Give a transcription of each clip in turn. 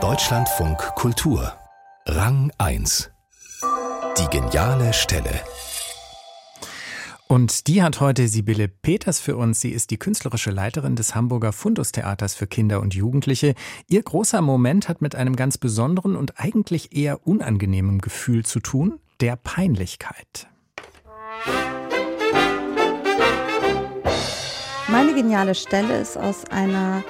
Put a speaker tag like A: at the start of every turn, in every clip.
A: Deutschlandfunk Kultur Rang 1 Die geniale Stelle
B: und die hat heute Sibylle Peters für uns. Sie ist die künstlerische Leiterin des Hamburger Fundustheaters für Kinder und Jugendliche. Ihr großer Moment hat mit einem ganz besonderen und eigentlich eher unangenehmen Gefühl zu tun, der Peinlichkeit.
C: Meine geniale Stelle ist aus einer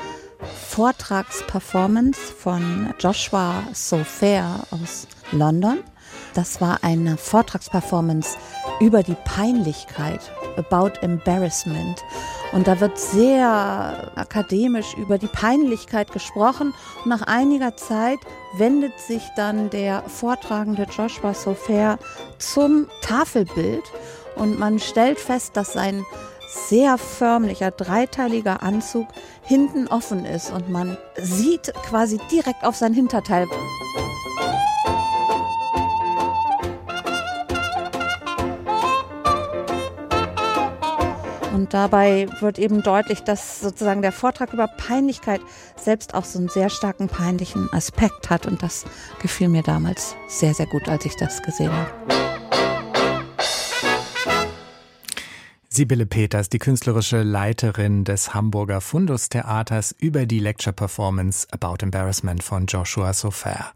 C: Vortragsperformance von Joshua Sofair aus London. Das war eine Vortragsperformance über die Peinlichkeit, about embarrassment. Und da wird sehr akademisch über die Peinlichkeit gesprochen. Und nach einiger Zeit wendet sich dann der vortragende Joshua Sofair zum Tafelbild und man stellt fest, dass sein sehr förmlicher, dreiteiliger Anzug hinten offen ist und man sieht quasi direkt auf sein Hinterteil. Und dabei wird eben deutlich, dass sozusagen der Vortrag über Peinlichkeit selbst auch so einen sehr starken peinlichen Aspekt hat. Und das gefiel mir damals sehr, sehr gut, als ich das gesehen habe.
B: Sibylle Peters, die künstlerische Leiterin des Hamburger Fundus Theaters über die Lecture Performance About Embarrassment von Joshua Sofer.